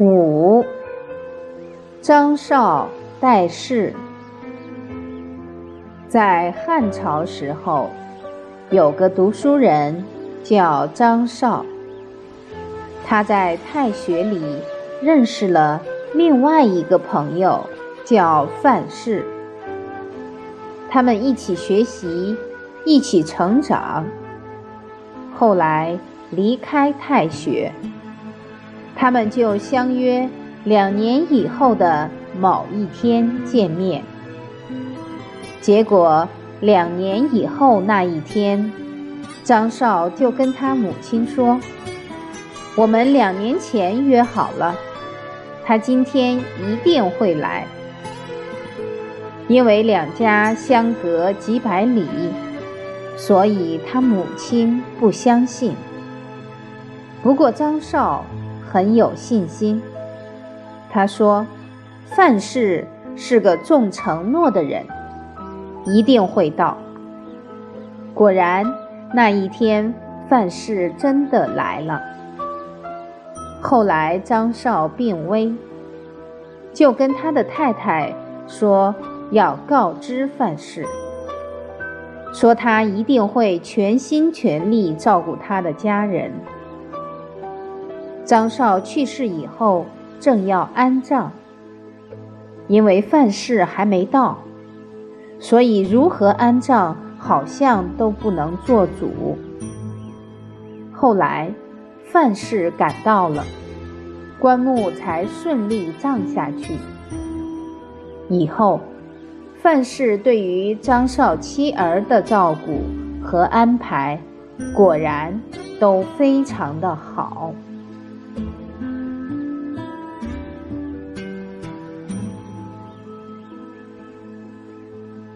五，张绍代氏。在汉朝时候，有个读书人叫张绍，他在太学里认识了另外一个朋友，叫范氏。他们一起学习，一起成长。后来离开太学。他们就相约两年以后的某一天见面。结果两年以后那一天，张少就跟他母亲说：“我们两年前约好了，他今天一定会来。”因为两家相隔几百里，所以他母亲不相信。不过张少。很有信心，他说：“范氏是个重承诺的人，一定会到。”果然，那一天范氏真的来了。后来张少病危，就跟他的太太说要告知范氏，说他一定会全心全力照顾他的家人。张少去世以后，正要安葬，因为范氏还没到，所以如何安葬好像都不能做主。后来范氏赶到了，棺木才顺利葬下去。以后范氏对于张少妻儿的照顾和安排，果然都非常的好。Thank you.